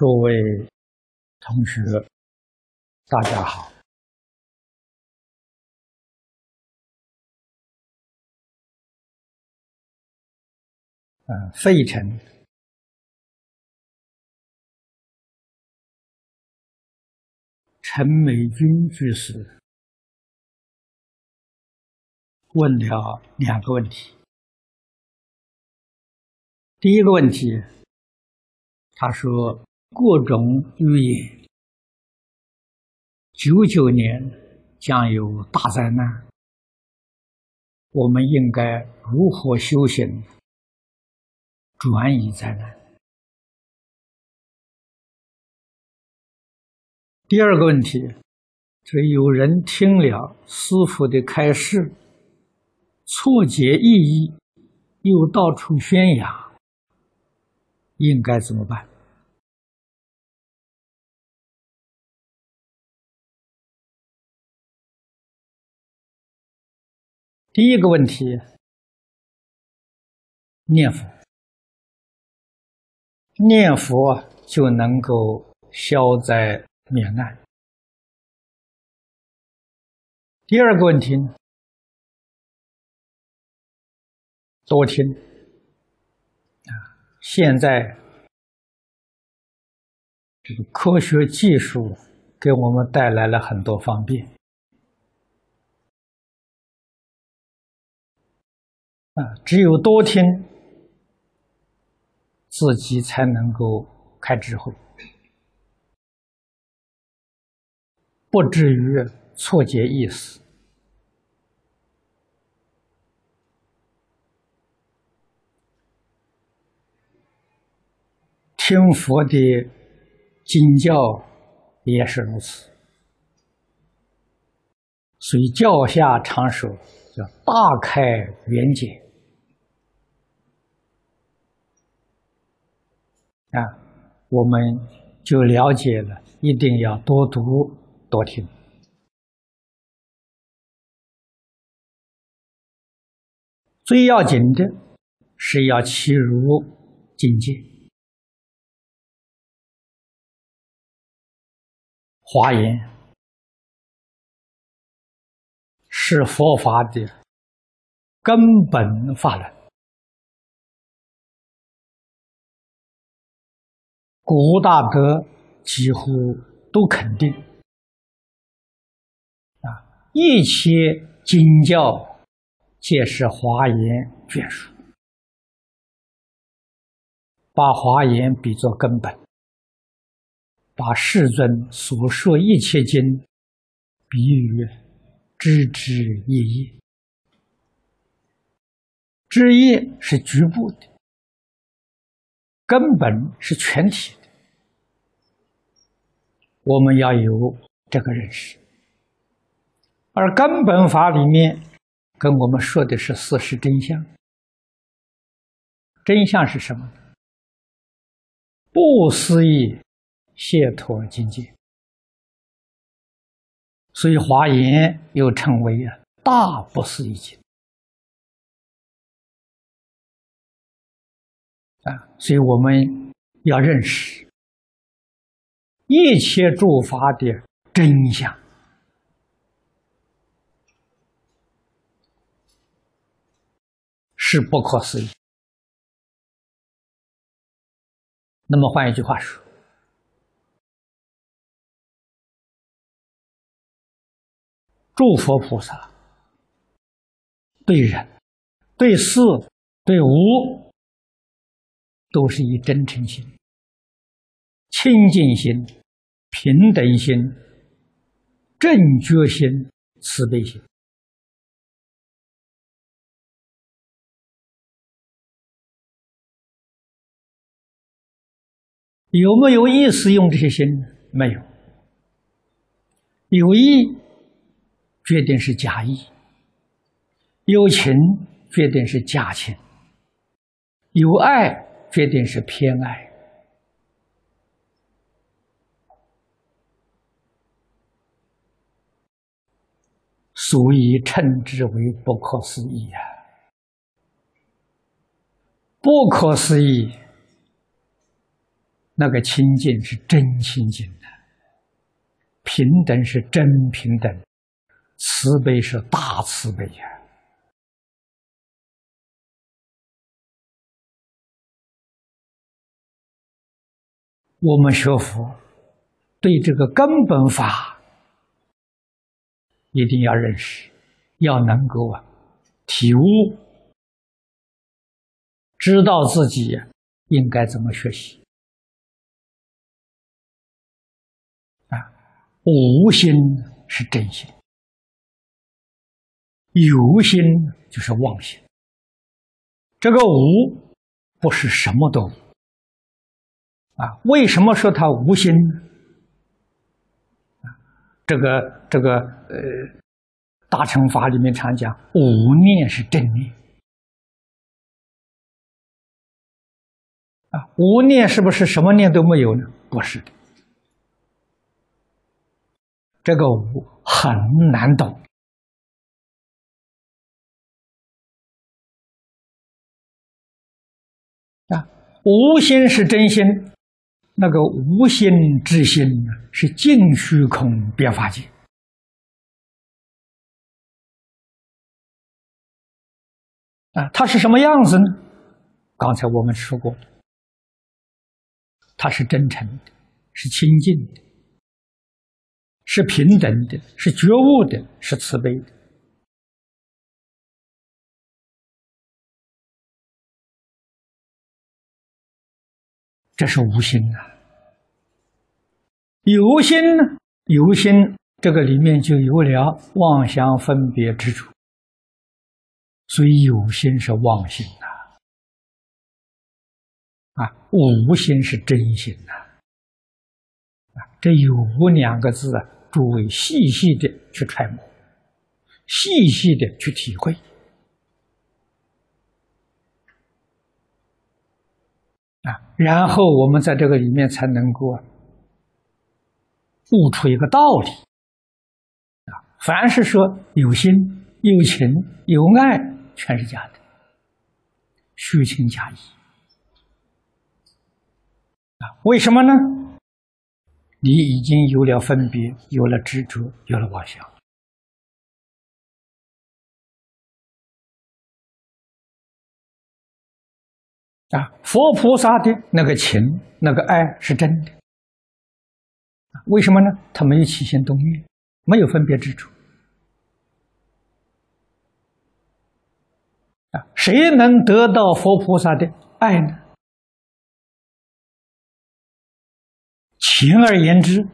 各位同学，大家好。嗯，费城陈美君居士问了两个问题。第一个问题，他说。各种预言，九九年将有大灾难，我们应该如何修行，转移灾难？第二个问题是：有人听了师傅的开示，错解意义，又到处宣扬，应该怎么办？第一个问题，念佛，念佛就能够消灾免难。第二个问题，多听啊！现在这个科学技术给我们带来了很多方便。啊，只有多听，自己才能够开智慧，不至于错解意思。听佛的经教也是如此，所以教下常说。叫大开圆解啊，我们就了解了，一定要多读多听。最要紧的是要契入境界，华严。是佛法的根本法论，古大德几乎都肯定啊，一切经教皆是华严眷属，把华严比作根本，把世尊所说一切经比喻。枝枝叶叶，枝叶是局部的，根本是全体的。我们要有这个认识。而根本法里面跟我们说的是事实真相，真相是什么？不思议解脱境界。所以华严又称为啊大不思议经啊，所以我们要认识一切诸法的真相是不可思议。那么换一句话说。诸佛菩萨对人、对事、对物，都是以真诚心、清净心、平等心、正觉心、慈悲心。有没有意识用这些心？没有，有意。决定是假意，有情决定是假情，有爱决定是偏爱，所以称之为不可思议呀！不可思议，那个清净是真清净的，平等是真平等，慈悲是大慈悲呀。我们学佛，对这个根本法一定要认识，要能够啊体悟，知道自己应该怎么学习啊。无心是真心，有心就是妄心。这个无不是什么都无。啊，为什么说他无心？这个这个呃，大乘法里面常讲，无念是正念。啊，无念是不是什么念都没有呢？不是的，这个无很难懂。无心是真心。那个无心之心呢是净虚空变法界啊，它是什么样子呢？刚才我们说过，它是真诚的，是清净的，是平等的，是觉悟的，是慈悲的。这是无心呐，有心呢？有心，这个里面就有了妄想分别之处，所以有心是妄心呐，啊，无心是真心呐，啊，这有无两个字啊，诸位细细的去揣摩，细细的去体会。啊，然后我们在这个里面才能够悟出一个道理。啊，凡是说有心、有情、有爱，全是假的，虚情假意。啊，为什么呢？你已经有了分别，有了执着，有了妄想。啊，佛菩萨的那个情、那个爱是真的，为什么呢？他没有起心动念，没有分别之处。啊，谁能得到佛菩萨的爱呢？情而言之，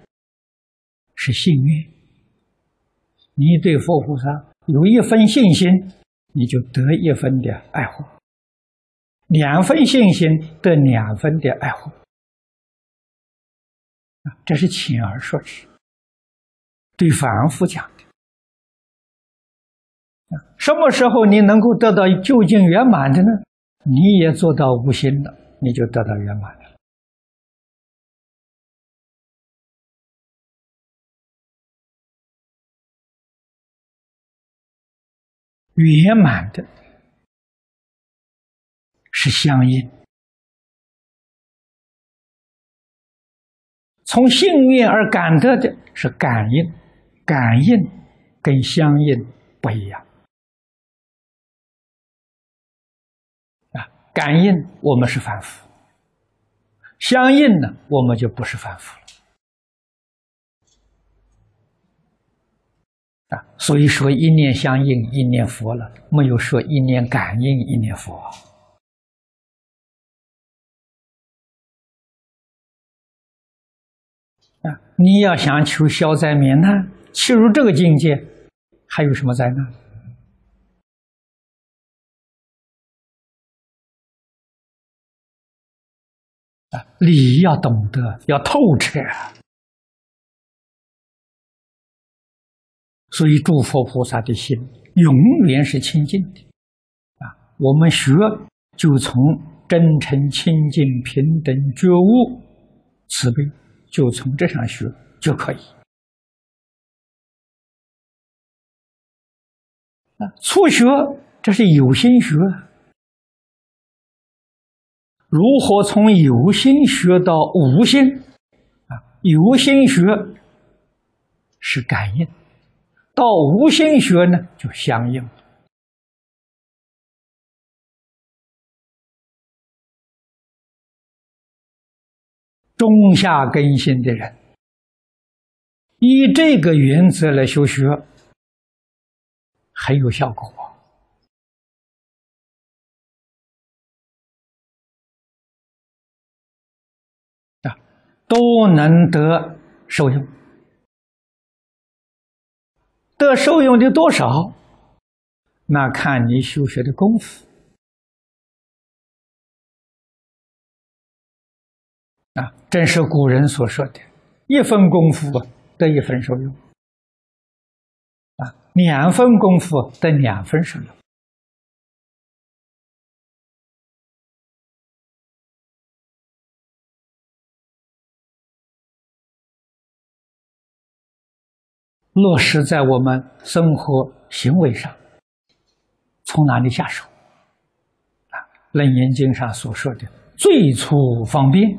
是信愿。你对佛菩萨有一分信心，你就得一分的爱护。两分信心得两分的爱护，这是浅而说之，对凡夫讲的。什么时候你能够得到究竟圆满的呢？你也做到无心了，你就得到圆满了。圆满的。是相应，从幸运而感得的是感应，感应跟相应不一样啊！感应我们是凡夫，相应呢，我们就不是凡夫了啊！所以说一念相应一念佛了，没有说一念感应一念佛。你要想求消灾免难，切入这个境界，还有什么灾难？啊，理要懂得，要透彻。所以，诸佛菩萨的心永远是清净的。啊，我们学就从真诚、清净、平等、觉悟、慈悲。就从这上学就可以。啊，初学这是有心学，如何从有心学到无心？啊，有心学是感应，到无心学呢就相应。中下根性的人，以这个原则来修学，很有效果啊，都能得受用。得受用的多少，那看你修学的功夫。啊，正是古人所说的“一分功夫得一分收入”，啊，两分功夫得两分收入。落实在我们生活行为上，从哪里下手？啊，《楞严经》上所说的最初方便。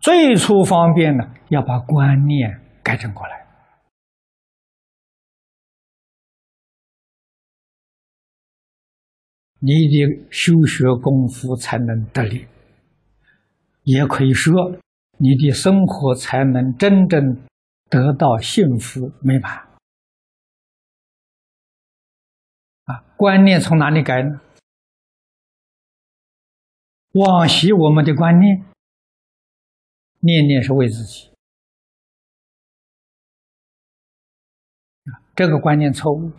最初方便呢，要把观念改正过来。你的修学功夫才能得力，也可以说，你的生活才能真正得到幸福美满。啊，观念从哪里改呢？往昔我们的观念。念念是为自己，这个观念错误。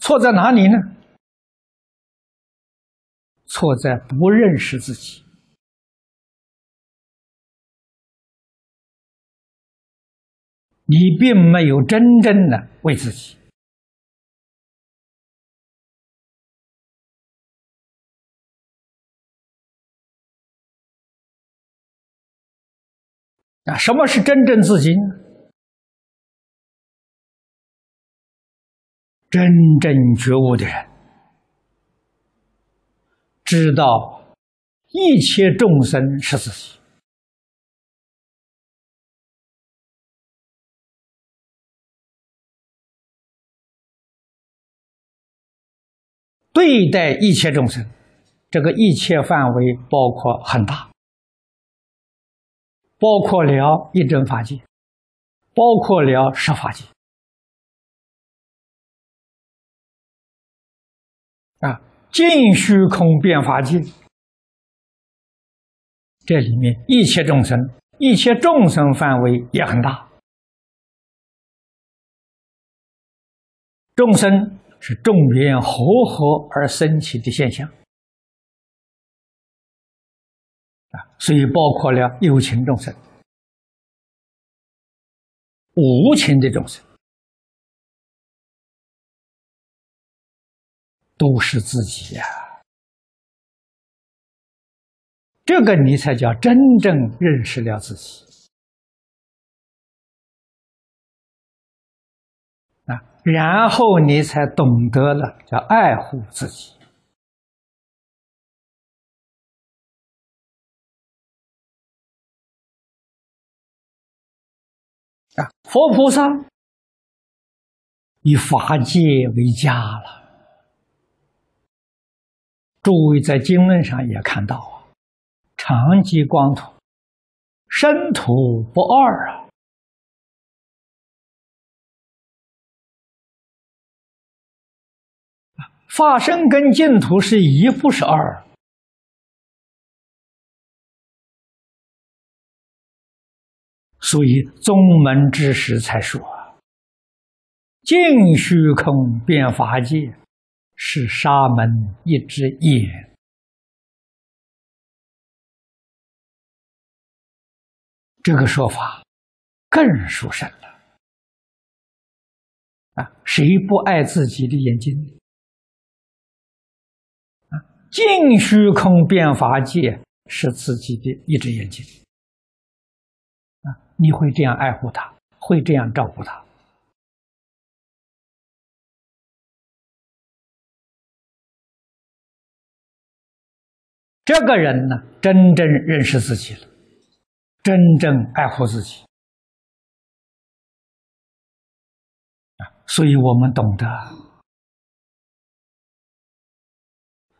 错在哪里呢？错在不认识自己，你并没有真正的为自己。啊，什么是真正自己呢？真正觉悟的人，知道一切众生是自己，对待一切众生，这个一切范围包括很大。包括了一真法界，包括了十法界，啊，尽虚空变法界，这里面一切众生，一切众生范围也很大。众生是众缘和合而生起的现象。啊，所以包括了有情众生、无情的众生，都是自己呀。这个你才叫真正认识了自己啊，然后你才懂得了叫爱护自己。佛菩萨以法界为家了。诸位在经论上也看到啊，长吉光土，身土不二啊。法身跟净土是一，不是二。所以宗门之时才说：“净虚空变法界，是沙门一只眼。”这个说法更殊胜了。啊，谁不爱自己的眼睛？啊，净虚空变法界是自己的一只眼睛。你会这样爱护他，会这样照顾他。这个人呢，真正认识自己了，真正爱护自己啊，所以我们懂得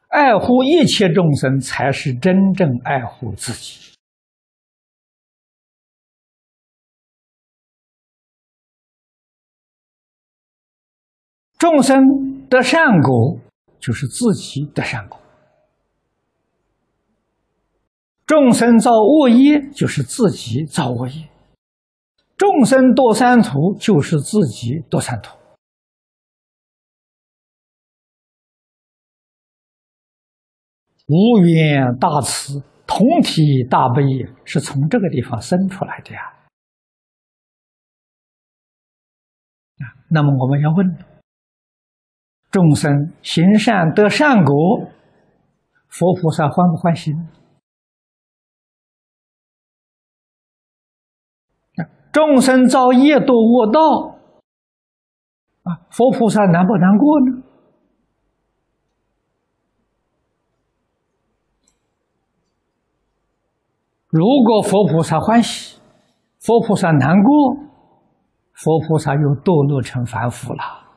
爱护一切众生，才是真正爱护自己。众生得善果，就是自己得善果；众生造恶业，就是自己造恶业；众生堕三途，就是自己堕三途。无缘大慈，同体大悲，是从这个地方生出来的呀。那么我们要问。众生行善得善果，佛菩萨欢不欢喜？众生造业堕恶道，啊，佛菩萨难不难过呢？如果佛菩萨欢喜，佛菩萨难过，佛菩萨又堕落成凡夫了。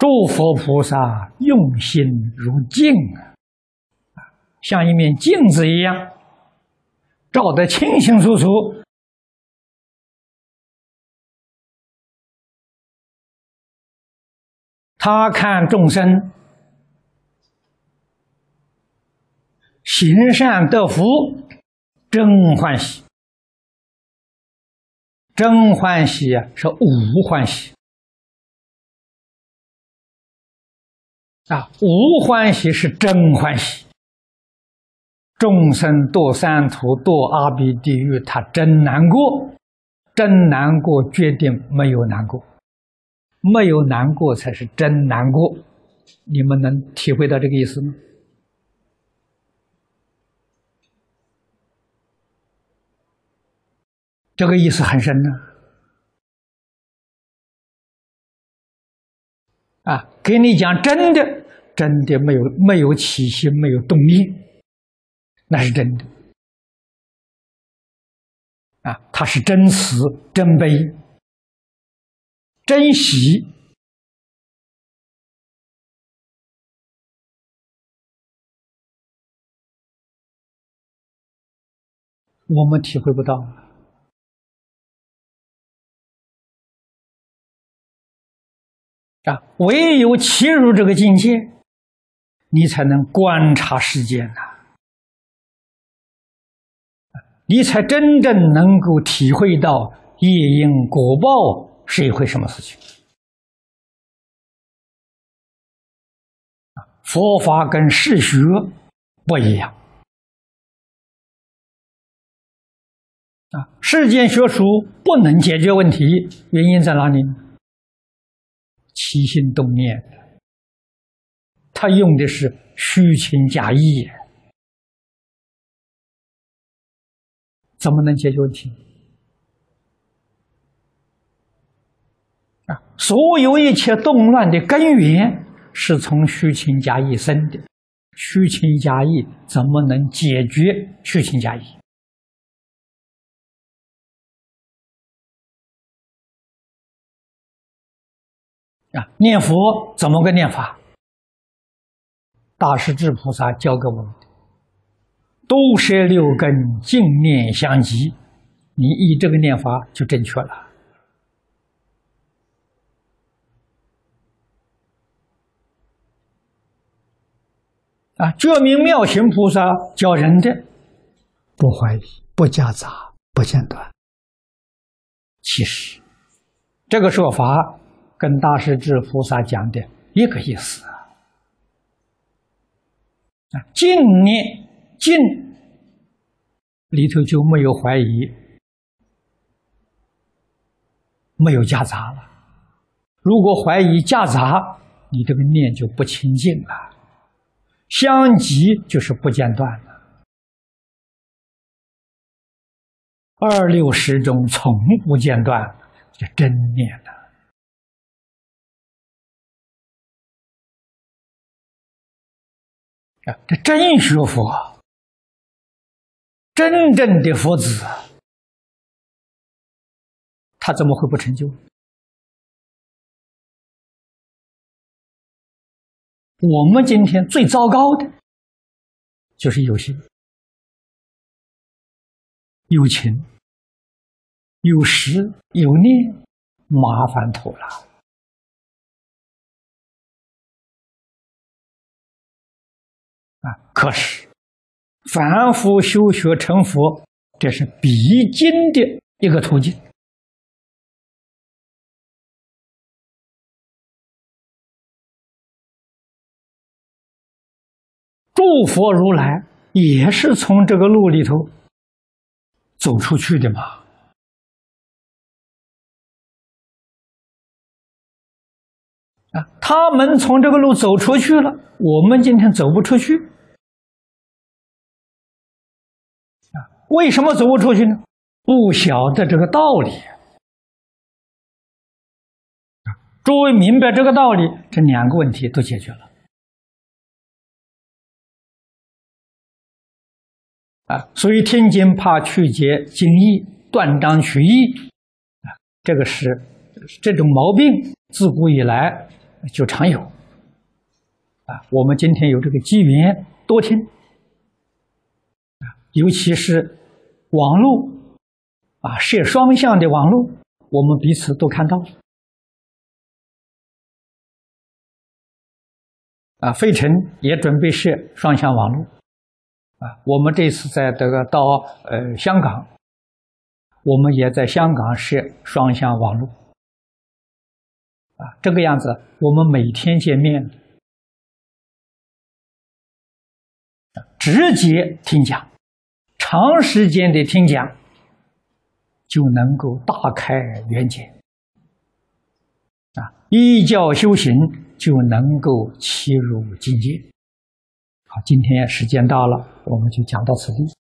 诸佛菩萨用心如镜啊，像一面镜子一样，照得清清楚楚。他看众生行善得福，真欢喜，真欢喜啊，是无欢喜。啊，无欢喜是真欢喜。众生堕三途、堕阿鼻地狱，他真难过，真难过，决定没有难过，没有难过才是真难过。你们能体会到这个意思吗？这个意思很深呢。啊给你讲真的。真的没有没有起心，没有动念，那是真的啊！他是真慈、真悲、真喜，我们体会不到啊！唯有切入这个境界。你才能观察世间呐，你才真正能够体会到业因果报是一回什么事情。佛法跟世学不一样啊，世间学术不能解决问题，原因在哪里？起心动念。他用的是虚情假意，怎么能解决问题？啊，所有一切动乱的根源是从虚情假意生的，虚情假意怎么能解决虚情假意？啊，念佛怎么个念法？大势至菩萨教给我们的，都摄六根，净念相继。你依这个念法就正确了。啊，觉明妙行菩萨教人的，不怀疑，不夹杂，不间断。其实，这个说法跟大势至菩萨讲的一个意思。啊，净念净里头就没有怀疑，没有夹杂了。如果怀疑夹杂，你这个念就不清净了。相即就是不间断了，二六十中从不间断，就真念了。啊，这真学佛，真正的佛子，他怎么会不成就？我们今天最糟糕的，就是有心、有情、有识、有念，麻烦透了啊！可是，凡夫修学成佛，这是必经的一个途径。诸佛如来也是从这个路里头走出去的嘛？啊，他们从这个路走出去了，我们今天走不出去。啊，为什么走不出去呢？不晓得这个道理。诸位明白这个道理，这两个问题都解决了。啊，所以听经怕曲解经义，断章取义，啊，这个是这种毛病，自古以来就常有。啊，我们今天有这个机缘多听，啊，尤其是网络，啊，设双向的网络，我们彼此都看到。啊，费城也准备设双向网络。啊，我们这次在这个到呃香港，我们也在香港设双向网络，啊，这个样子，我们每天见面，直接听讲，长时间的听讲，就能够大开眼界，啊，依教修行就能够切入境界。好，今天时间到了，我们就讲到此地。